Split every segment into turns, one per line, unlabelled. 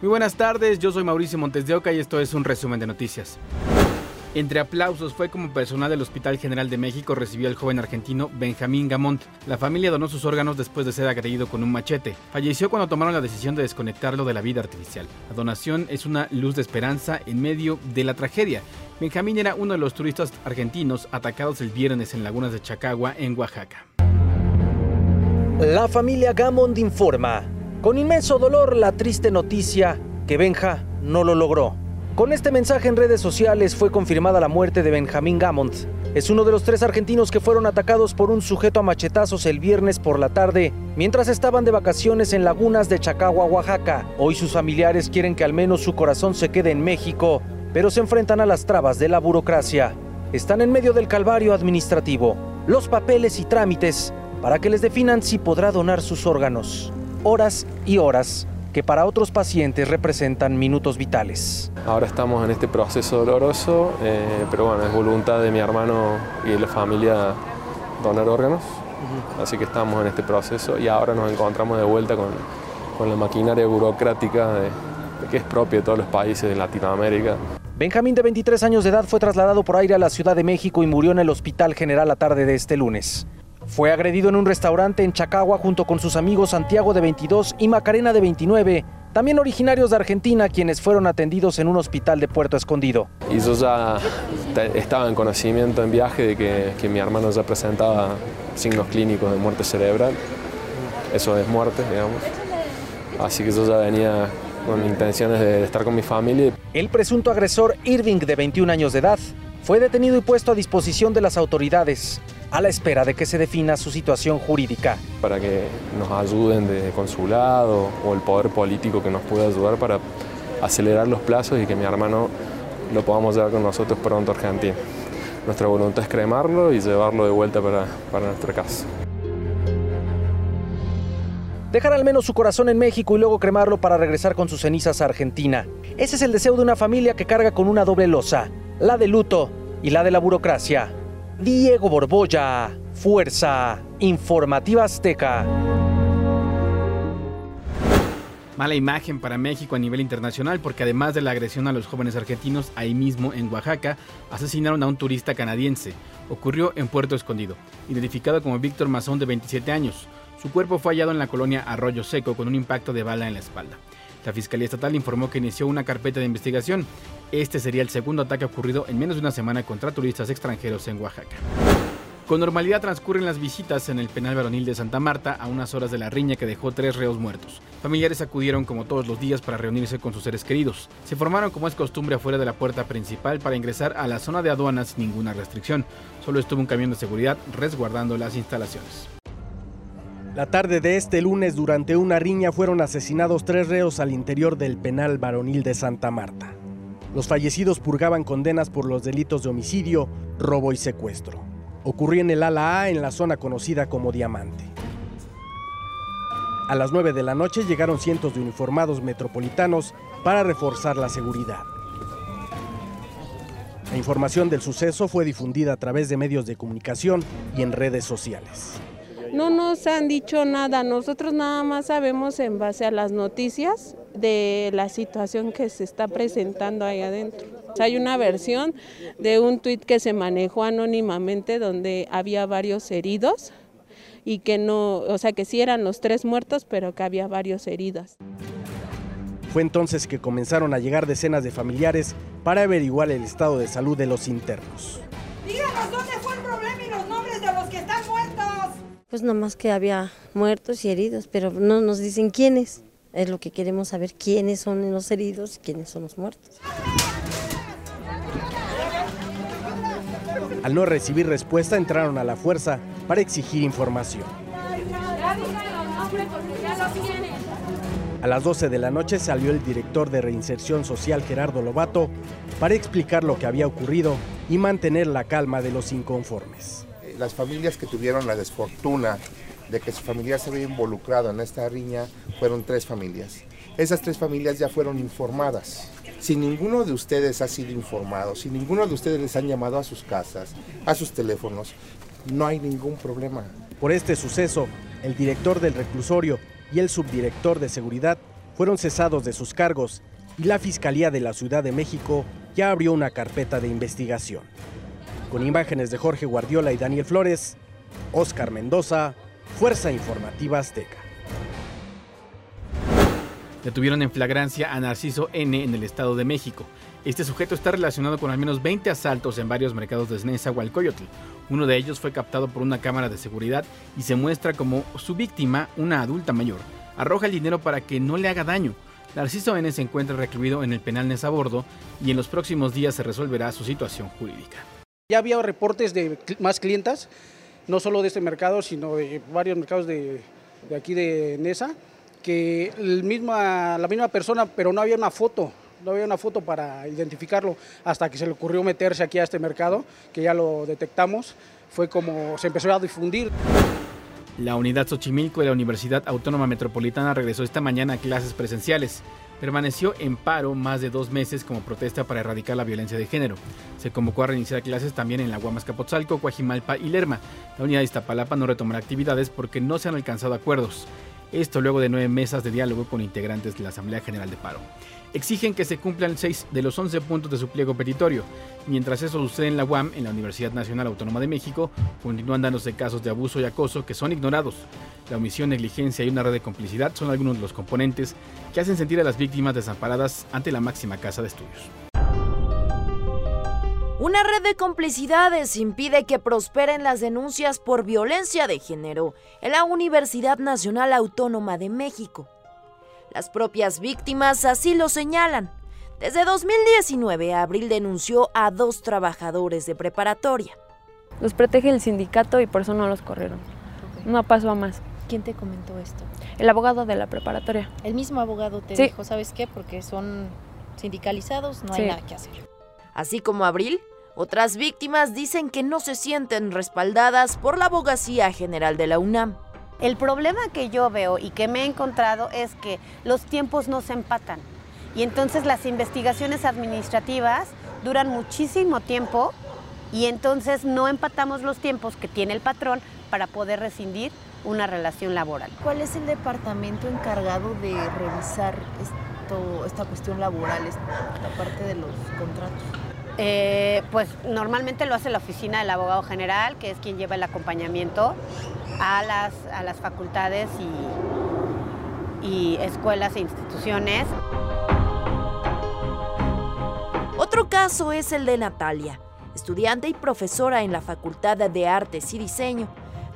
Muy buenas tardes, yo soy Mauricio Montes de Oca y esto es un resumen de noticias. Entre aplausos fue como personal del Hospital General de México recibió al joven argentino Benjamín Gamont. La familia donó sus órganos después de ser agredido con un machete. Falleció cuando tomaron la decisión de desconectarlo de la vida artificial. La donación es una luz de esperanza en medio de la tragedia. Benjamín era uno de los turistas argentinos atacados el viernes en lagunas de Chacagua, en Oaxaca.
La familia Gamond informa. Con inmenso dolor la triste noticia que Benja no lo logró. Con este mensaje en redes sociales fue confirmada la muerte de Benjamín Gamond. Es uno de los tres argentinos que fueron atacados por un sujeto a machetazos el viernes por la tarde mientras estaban de vacaciones en lagunas de Chacagua, Oaxaca. Hoy sus familiares quieren que al menos su corazón se quede en México, pero se enfrentan a las trabas de la burocracia. Están en medio del calvario administrativo, los papeles y trámites para que les definan si podrá donar sus órganos horas y horas que para otros pacientes representan minutos vitales.
Ahora estamos en este proceso doloroso, eh, pero bueno, es voluntad de mi hermano y de la familia donar órganos, así que estamos en este proceso y ahora nos encontramos de vuelta con, con la maquinaria burocrática de, que es propia de todos los países de Latinoamérica.
Benjamín, de 23 años de edad, fue trasladado por aire a la Ciudad de México y murió en el Hospital General la tarde de este lunes. Fue agredido en un restaurante en Chacagua junto con sus amigos Santiago de 22 y Macarena de 29, también originarios de Argentina, quienes fueron atendidos en un hospital de Puerto Escondido.
Y yo ya estaba en conocimiento en viaje de que, que mi hermano ya presentaba signos clínicos de muerte cerebral. Eso es muerte, digamos. Así que yo ya venía con intenciones de estar con mi familia.
El presunto agresor Irving, de 21 años de edad, fue detenido y puesto a disposición de las autoridades a la espera de que se defina su situación jurídica.
Para que nos ayuden de consulado o el poder político que nos pueda ayudar para acelerar los plazos y que mi hermano lo podamos llevar con nosotros pronto a Argentina. Nuestra voluntad es cremarlo y llevarlo de vuelta para, para nuestra casa.
Dejar al menos su corazón en México y luego cremarlo para regresar con sus cenizas a Argentina. Ese es el deseo de una familia que carga con una doble losa, la de luto y la de la burocracia. Diego Borbolla, Fuerza Informativa Azteca.
Mala imagen para México a nivel internacional porque además de la agresión a los jóvenes argentinos, ahí mismo en Oaxaca, asesinaron a un turista canadiense. Ocurrió en Puerto Escondido, identificado como Víctor Mazón de 27 años. Su cuerpo fue hallado en la colonia Arroyo Seco con un impacto de bala en la espalda. La Fiscalía Estatal informó que inició una carpeta de investigación. Este sería el segundo ataque ocurrido en menos de una semana contra turistas extranjeros en Oaxaca. Con normalidad transcurren las visitas en el penal varonil de Santa Marta a unas horas de la riña que dejó tres reos muertos. Familiares acudieron como todos los días para reunirse con sus seres queridos. Se formaron como es costumbre afuera de la puerta principal para ingresar a la zona de aduanas sin ninguna restricción. Solo estuvo un camión de seguridad resguardando las instalaciones.
La tarde de este lunes, durante una riña, fueron asesinados tres reos al interior del penal varonil de Santa Marta. Los fallecidos purgaban condenas por los delitos de homicidio, robo y secuestro. Ocurrió en el ala A en la zona conocida como Diamante. A las 9 de la noche llegaron cientos de uniformados metropolitanos para reforzar la seguridad. La información del suceso fue difundida a través de medios de comunicación y en redes sociales.
No nos han dicho nada, nosotros nada más sabemos en base a las noticias de la situación que se está presentando ahí adentro. Hay una versión de un tuit que se manejó anónimamente donde había varios heridos y que no, o sea que sí eran los tres muertos, pero que había varios heridos.
Fue entonces que comenzaron a llegar decenas de familiares para averiguar el estado de salud de los internos.
Díganos dónde fue el problema y los nombres de los que están
Pues nomás que había muertos y heridos, pero no nos dicen quiénes. Es lo que queremos saber, quiénes son los heridos y quiénes son los muertos.
Al no recibir respuesta, entraron a la fuerza para exigir información. A las 12 de la noche salió el director de Reinserción Social Gerardo Lobato para explicar lo que había ocurrido y mantener la calma de los inconformes.
Las familias que tuvieron la desfortuna de que su familia se había involucrado en esta riña fueron tres familias. Esas tres familias ya fueron informadas. Si ninguno de ustedes ha sido informado, si ninguno de ustedes les han llamado a sus casas, a sus teléfonos, no hay ningún problema.
Por este suceso, el director del reclusorio y el subdirector de seguridad fueron cesados de sus cargos y la Fiscalía de la Ciudad de México ya abrió una carpeta de investigación. Con imágenes de Jorge Guardiola y Daniel Flores, Oscar Mendoza, Fuerza Informativa Azteca.
Detuvieron en flagrancia a Narciso N en el Estado de México. Este sujeto está relacionado con al menos 20 asaltos en varios mercados de Nezahualcóyotl. Uno de ellos fue captado por una cámara de seguridad y se muestra como su víctima, una adulta mayor. Arroja el dinero para que no le haga daño. Narciso N se encuentra recluido en el penal Nezabordo y en los próximos días se resolverá su situación jurídica.
Ya había reportes de más clientas, no solo de este mercado, sino de varios mercados de, aquí de Nesa, que la misma persona, pero no había una foto, no había una foto para identificarlo hasta que se le ocurrió meterse aquí a este mercado, que ya lo detectamos, fue como se empezó a difundir.
La unidad Xochimilco de la Universidad Autónoma Metropolitana regresó esta mañana a clases presenciales. Permaneció en paro más de dos meses como protesta para erradicar la violencia de género. Se convocó a reiniciar clases también en la Guamas Capotzalco, Coajimalpa y Lerma. La unidad de Iztapalapa no retomará actividades porque no se han alcanzado acuerdos. Esto luego de nueve mesas de diálogo con integrantes de la Asamblea General de Paro. Exigen que se cumplan seis de los 11 puntos de su pliego petitorio. Mientras eso sucede en la UAM, en la Universidad Nacional Autónoma de México, continúan dándose casos de abuso y acoso que son ignorados. La omisión, negligencia y una red de complicidad son algunos de los componentes que hacen sentir a las víctimas desamparadas ante la máxima casa de estudios.
Una red de complicidades impide que prosperen las denuncias por violencia de género en la Universidad Nacional Autónoma de México. Las propias víctimas así lo señalan. Desde 2019, Abril denunció a dos trabajadores de preparatoria.
Los protege el sindicato y por eso no los corrieron. No pasó a más.
¿Quién te comentó esto?
El abogado de la preparatoria.
El mismo abogado te
Sí.
dijo, ¿sabes qué? Porque son sindicalizados, no hay nada que hacer.
Así como Abril, otras víctimas dicen que no se sienten respaldadas por la Abogacía General de la UNAM.
El problema que yo veo y que me he encontrado es que los tiempos no se empatan. Y entonces las investigaciones administrativas duran muchísimo tiempo y entonces no empatamos los tiempos que tiene el patrón para poder rescindir una relación laboral.
¿Cuál es el departamento encargado de revisar esto, esta cuestión laboral, esta parte de los contratos?
Eh, pues normalmente lo hace la oficina del abogado general, que es quien lleva el acompañamiento a las, a las facultades y, y escuelas e instituciones.
Otro caso es el de Natalia, estudiante y profesora en la Facultad de Artes y Diseño.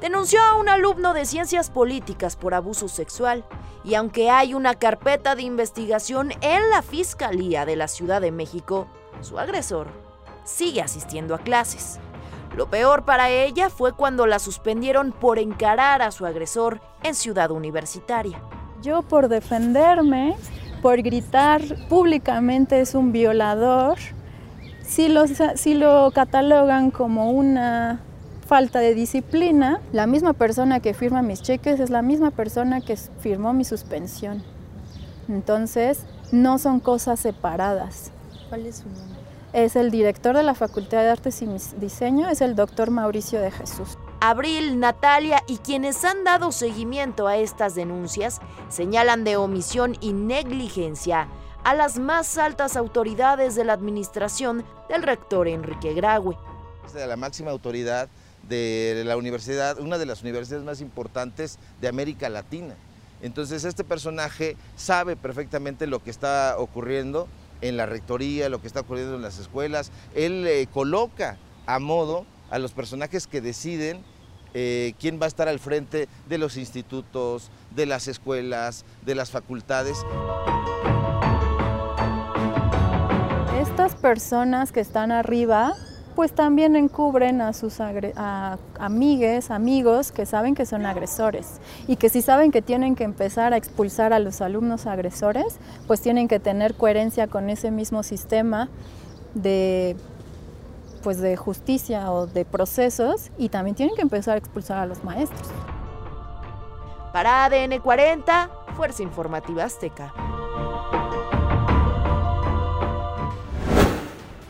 Denunció a un alumno de Ciencias Políticas por abuso sexual y aunque hay una carpeta de investigación en la Fiscalía de la Ciudad de México, su agresor sigue asistiendo a clases. Lo peor para ella fue cuando la suspendieron por encarar a su agresor en Ciudad Universitaria.
Yo por defenderme, por gritar públicamente es un violador, si lo, si lo catalogan como una falta de disciplina, la misma persona que firma mis cheques es la misma persona que firmó mi suspensión. Entonces, no son cosas separadas.
¿Cuál es su nombre?
Es el director de la Facultad de Artes y Diseño, es el doctor Mauricio de Jesús.
Abril, Natalia y quienes han dado seguimiento a estas denuncias señalan de omisión y negligencia a las más altas autoridades de la administración del rector Enrique Graue.
De la máxima autoridad de la universidad, una de las universidades más importantes de América Latina. Entonces este personaje sabe perfectamente lo que está ocurriendo en la rectoría, lo que está ocurriendo en las escuelas. Él eh, coloca a modo a los personajes que deciden eh, quién va a estar al frente de los institutos, de las escuelas, de las facultades.
Estas personas que están arriba pues también encubren a sus amigues, amigos que saben que son agresores y que si saben que tienen que empezar a expulsar a los alumnos agresores, pues tienen que tener coherencia con ese mismo sistema de pues de justicia o de procesos y también tienen que empezar a expulsar a los maestros.
Para ADN 40, Fuerza Informativa Azteca.